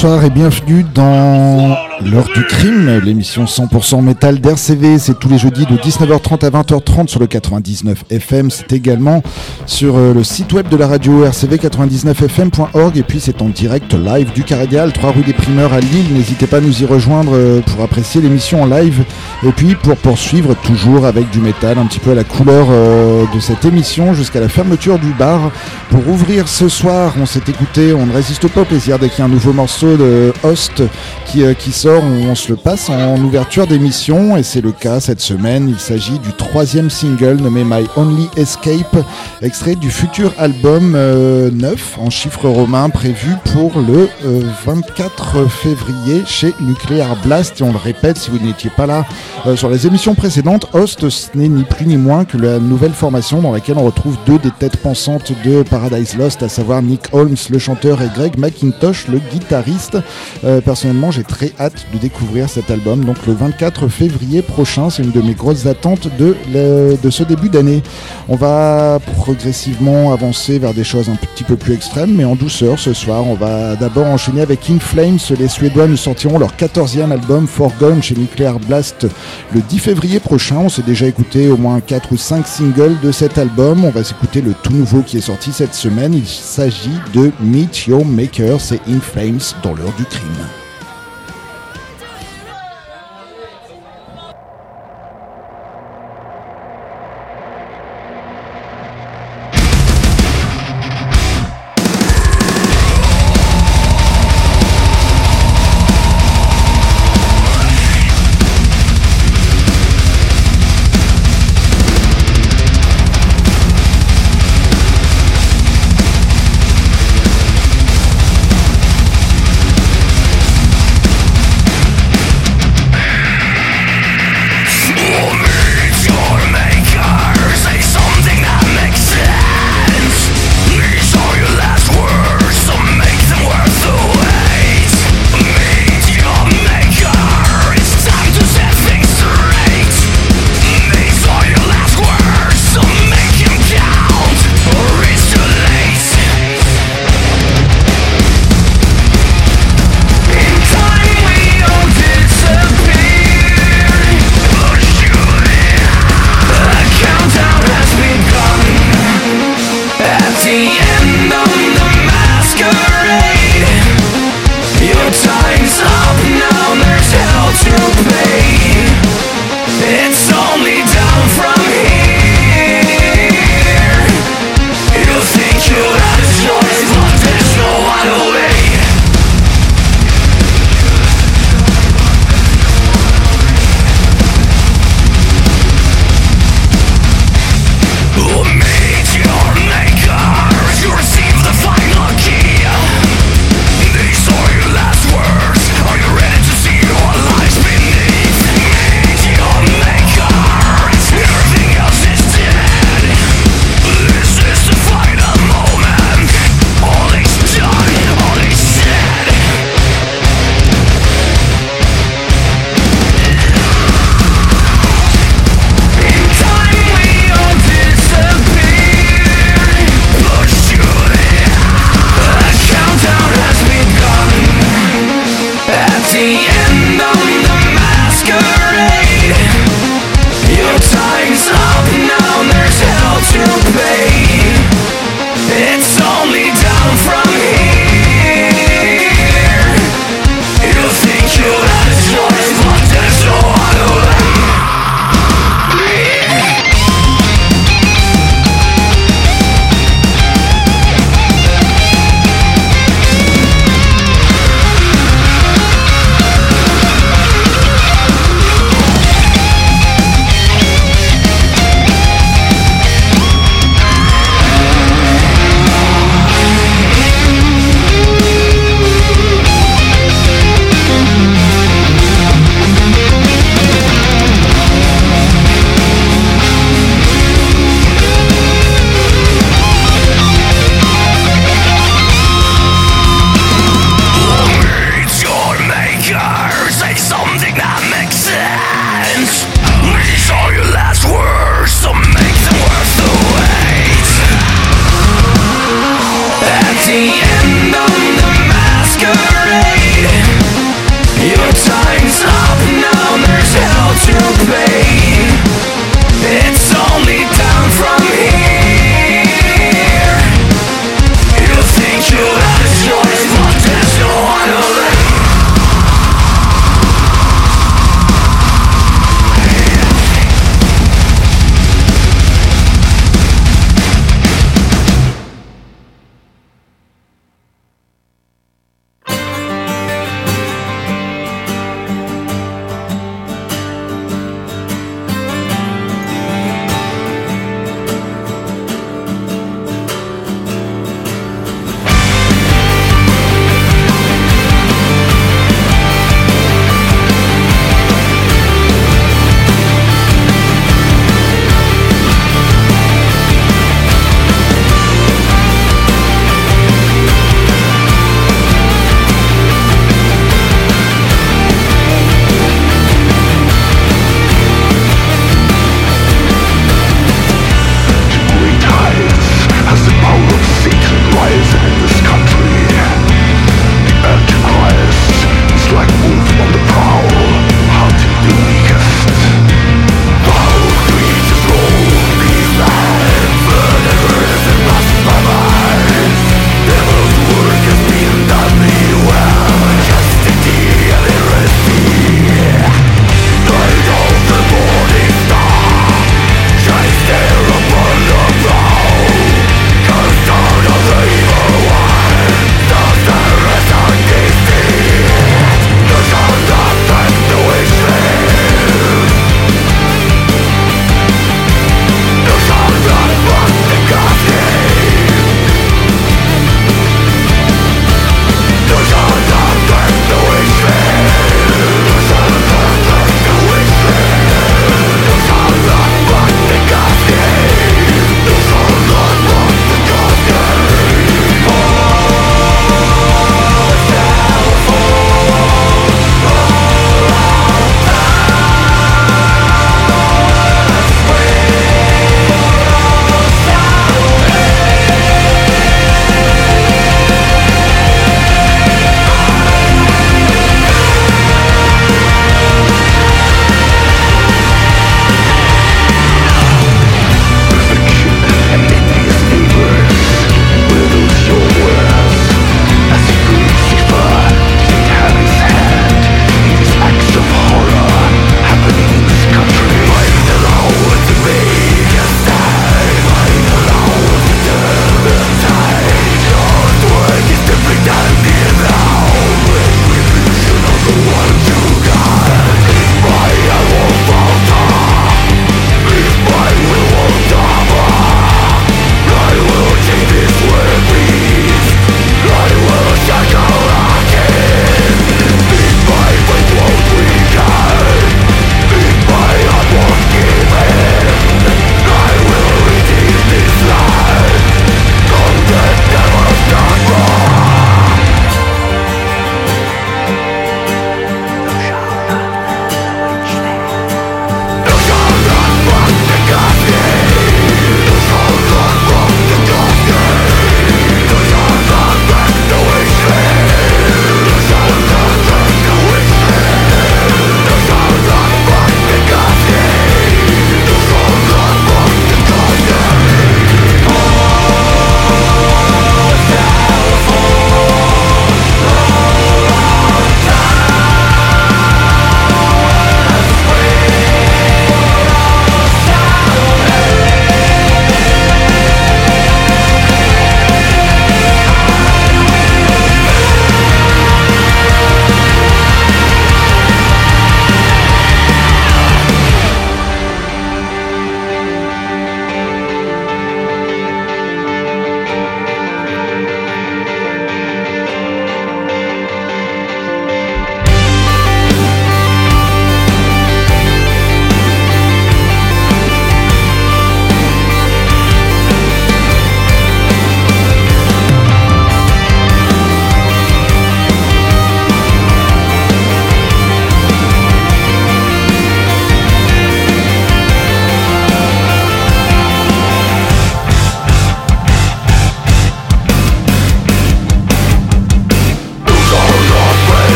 bonsoir et bienvenue dans l'heure du crime, l'émission 100% métal d'RCV. C'est tous les jeudis de 19h30 à 20h30 sur le 99 FM. C'est également sur euh, le site web de la radio rcv99fm.org et puis c'est en direct live du Caradial, 3 rue des Primeurs à Lille. N'hésitez pas à nous y rejoindre euh, pour apprécier l'émission en live et puis pour poursuivre toujours avec du métal un petit peu à la couleur euh, de cette émission jusqu'à la fermeture du bar. Pour ouvrir ce soir, on s'est écouté, on ne résiste pas au plaisir dès qu'il y a un nouveau morceau de Host qui, qui sort on, se le passe en ouverture d'émission et c'est le cas cette semaine. Il s'agit du troisième single nommé My Only Escape, extrait du futur album 9 euh, en chiffres romains prévu pour le 24 euh, février chez Nuclear Blast. Et on le répète, si vous n'étiez pas là euh, sur les émissions précédentes, Host, ce n'est ni plus ni moins que la nouvelle formation dans laquelle on retrouve deux des têtes pensantes de Paradise Lost, à savoir Nick Holmes, le chanteur, et Greg McIntosh, le guitariste. personnellement, j'ai très hâte de découvrir cet album. Donc le 24 février prochain, c'est une de mes grosses attentes de, ce début d'année. On va progressivement avancer vers des choses un petit peu plus extrêmes, mais en douceur ce soir. On va d'abord enchaîner avec In Flames. Les Suédois nous sortiront leur 14e album Forgone chez Nuclear Blast le 10 février prochain. On s'est déjà écouté au moins 4 ou 5 singles de cet album. On va s'écouter le tout nouveau qui est sorti cette semaine. Il s'agit de Meet Your Maker, c'est In Flames dans l'heure du crime.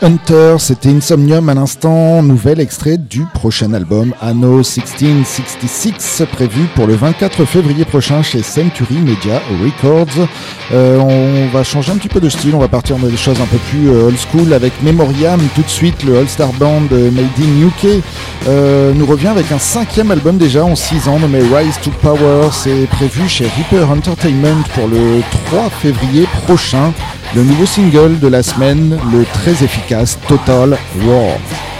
Hunter, c'était Insomnium à l'instant, nouvel extrait du prochain album Anno 1666 prévu pour le 24 février prochain chez Century Media Records. Euh, on va changer un petit peu de style, on va partir dans des choses un peu plus euh, old school avec Memoriam tout de suite, le All-Star Band Made in UK euh, nous revient avec un cinquième album déjà en 6 ans nommé Rise to Power. C'est prévu chez Reaper Entertainment pour le 3 février prochain le nouveau single de la semaine, le très efficace Total War.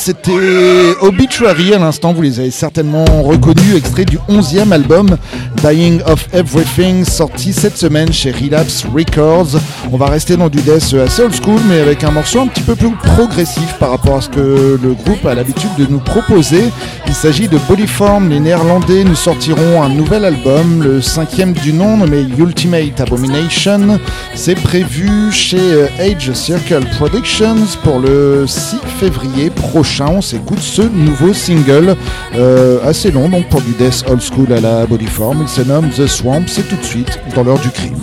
C'était Obituary à l'instant, vous les avez certainement reconnus, extrait du 11e album Dying of Everything, sorti cette semaine chez Relapse Records. On va rester dans du death assez old school, mais avec un morceau un petit peu plus progressif par rapport à ce que le groupe a l'habitude de nous proposer. Il s'agit de Bodyform, les néerlandais nous sortiront un nouvel album, le cinquième du nom, nommé Ultimate Abomination. C'est prévu chez euh, Age Circle Productions pour le 6 février prochain. On s'écoute ce nouveau single euh, assez long, donc pour du death old school à la Bodyform. Se nomme The Swamp, c'est tout de suite dans l'heure du crime.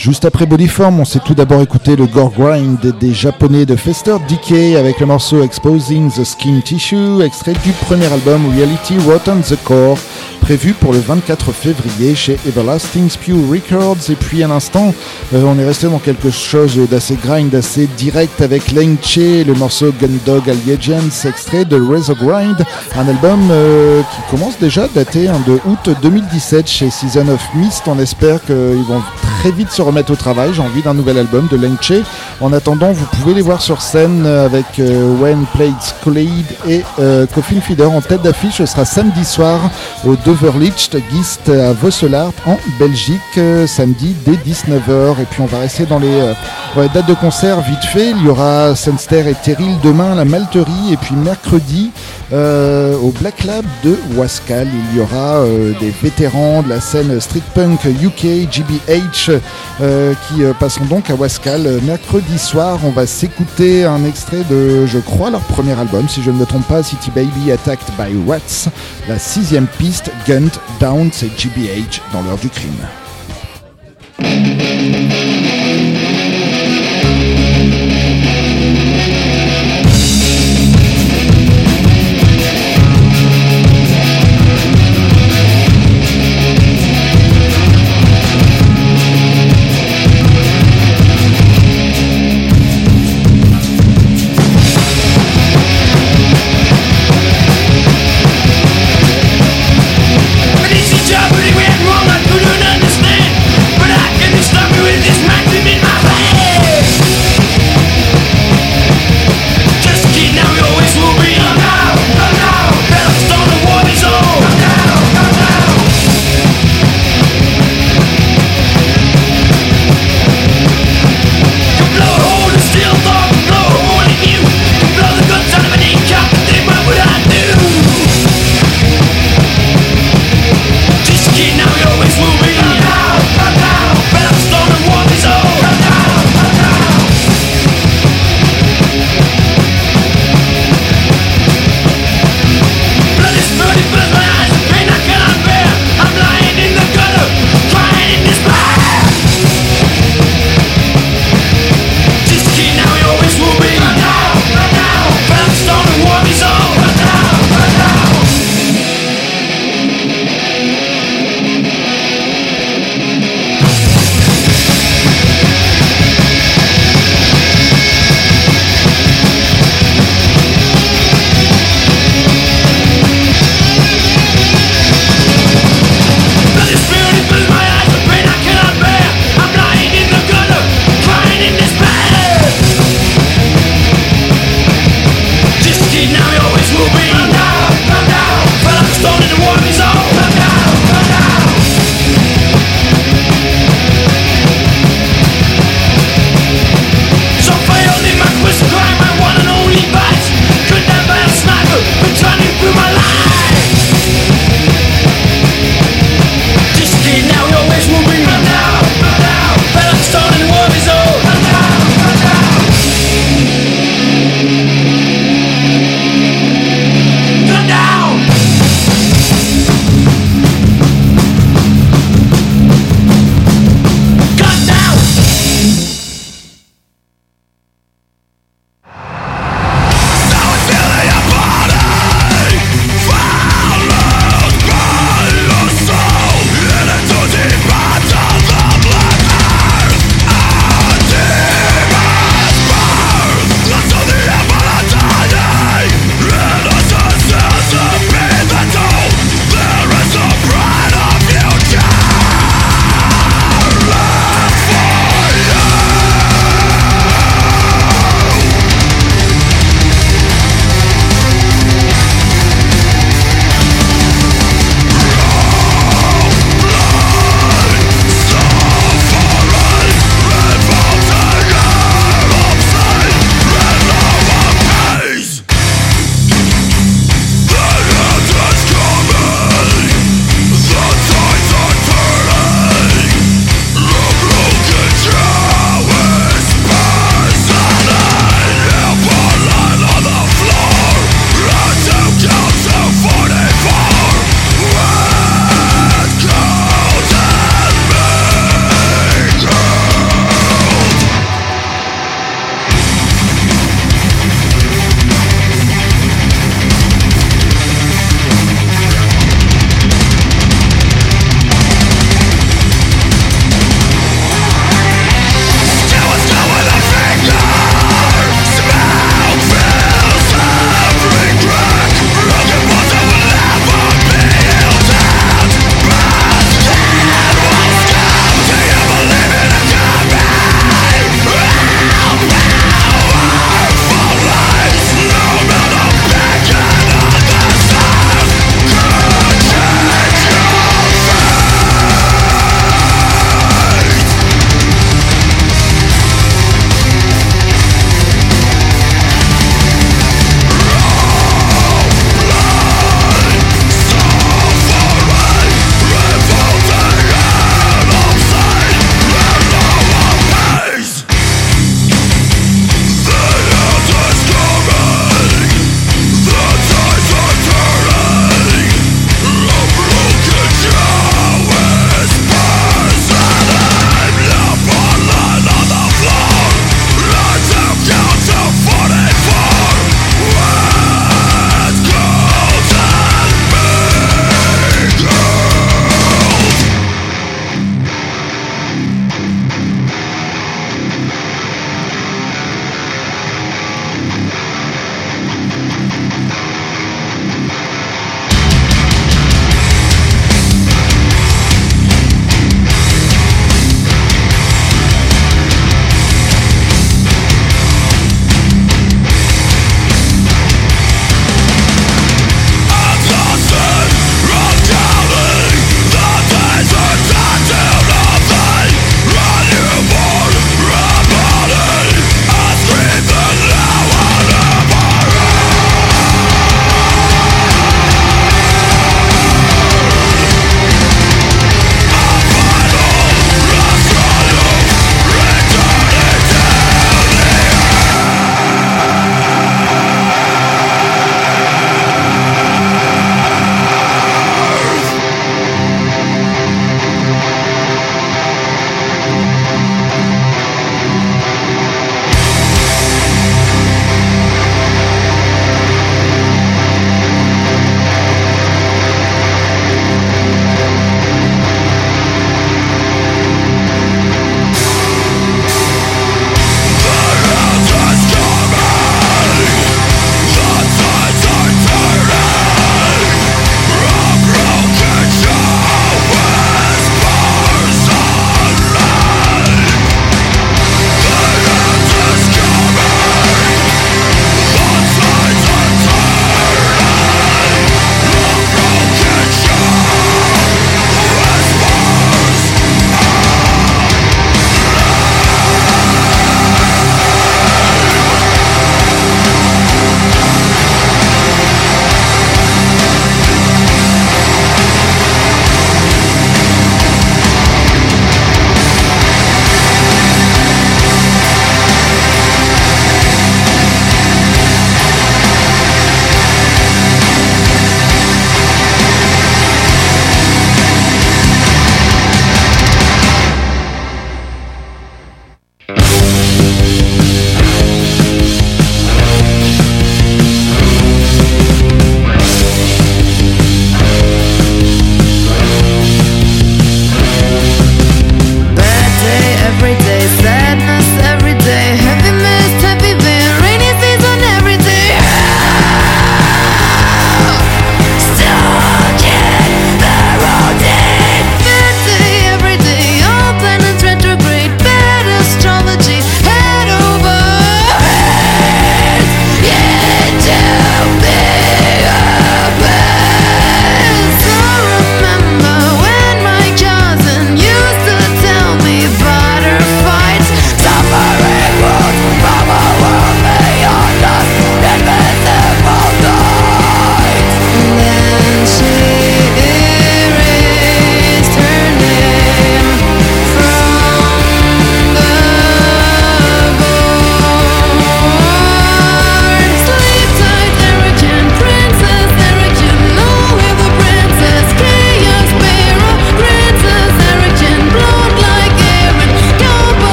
Juste après Bodyform, on s'est tout d'abord écouté le gore grind des japonais de Fester Decay avec le morceau Exposing the Skin Tissue, extrait du premier album Reality Rotten the Core, prévu pour le 24 février chez Everlasting Spew Records. Et puis à l'instant, euh, on est resté dans quelque chose d'assez grind, d'assez direct avec Che, le morceau Gundog Allegiance, extrait de Razor Grind, un album euh, qui commence déjà à dater hein, de août 2017 chez Season of Mist. On espère qu'ils vont très vite se remettre au travail. J'ai envie d'un nouvel album de Lenche. En attendant, vous pouvez les voir sur scène avec euh, When Plates Collide et euh, Coffin Feeder en tête d'affiche. Ce sera samedi soir au Doverlicht Gist à Vosselart en Belgique, euh, samedi dès 19h. Et puis on va rester dans les dates de concert vite fait. Il y aura Sunster et Terril demain, la Malterie, et puis mercredi au Black Lab de Wascal. Il y aura des vétérans de la scène street punk UK, GBH, euh, qui euh, passeront donc à Wascal mercredi soir. On va s'écouter un extrait de, je crois, leur premier album, si je ne me trompe pas, City Baby Attacked by Rats. La sixième piste, Gunt Down, c'est GBH dans l'heure du crime.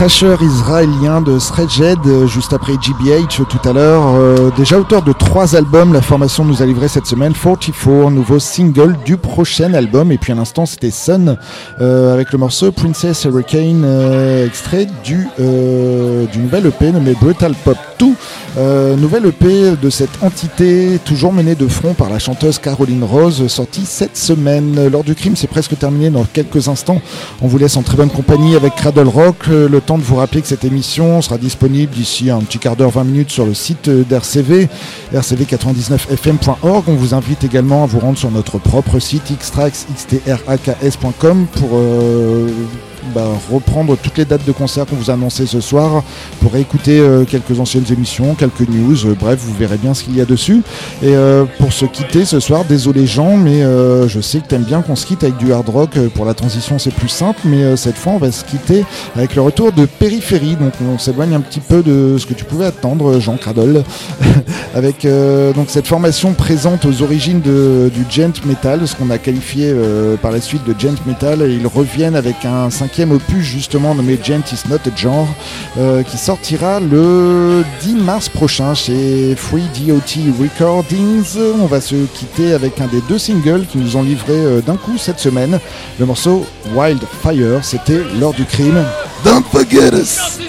Les trashers israéliens de Sredjed, euh, juste après GBH tout à l'heure. Euh, déjà auteur de trois albums, la formation nous a livré cette semaine 44, nouveau single du prochain album. Et puis à l'instant, c'était Sun euh, avec le morceau Princess Hurricane, extrait du, du nouvel EP nommé Brutal Pop 2. nouvelle EP de cette entité, toujours menée de front par la chanteuse Caroline Rose, sortie cette semaine. Lors du crime, c'est presque terminé dans quelques instants. On vous laisse en très bonne compagnie avec Cradle Rock le temps de vous rappeler que cette émission sera disponible d'ici un petit quart d'heure, 20 minutes sur le site d'RCV, rcv99fm.org. On vous invite également à vous rendre sur notre propre site xtrax.com pour euh, bah, reprendre toutes les dates de concert qu'on vous a annoncées ce soir pour écouter euh, quelques anciennes émissions, quelques news, euh, bref, vous verrez bien ce qu'il y a dessus. Et euh, pour se quitter ce soir, désolé Jean, mais je sais que t'aimes bien qu'on se quitte avec du hard rock. Pour la transition, c'est plus simple, mais cette fois, on va se quitter avec le retour de Périphérie. Donc, on s'éloigne un petit peu de ce que tu pouvais attendre, Jean Cradle, avec donc cette formation présente aux origines de, du gent metal, ce qu'on a qualifié par la suite de gent metal. Et ils reviennent avec un cinquième opus justement nommé Gent is not a genre euh, qui sortira le 10 mars prochain chez Free DOT Recordings. On va se quitter avec un des deux singles qui nous ont livré euh, d'un coup cette semaine. Le morceau Wildfire, c'était lors du crime. Don't forget us!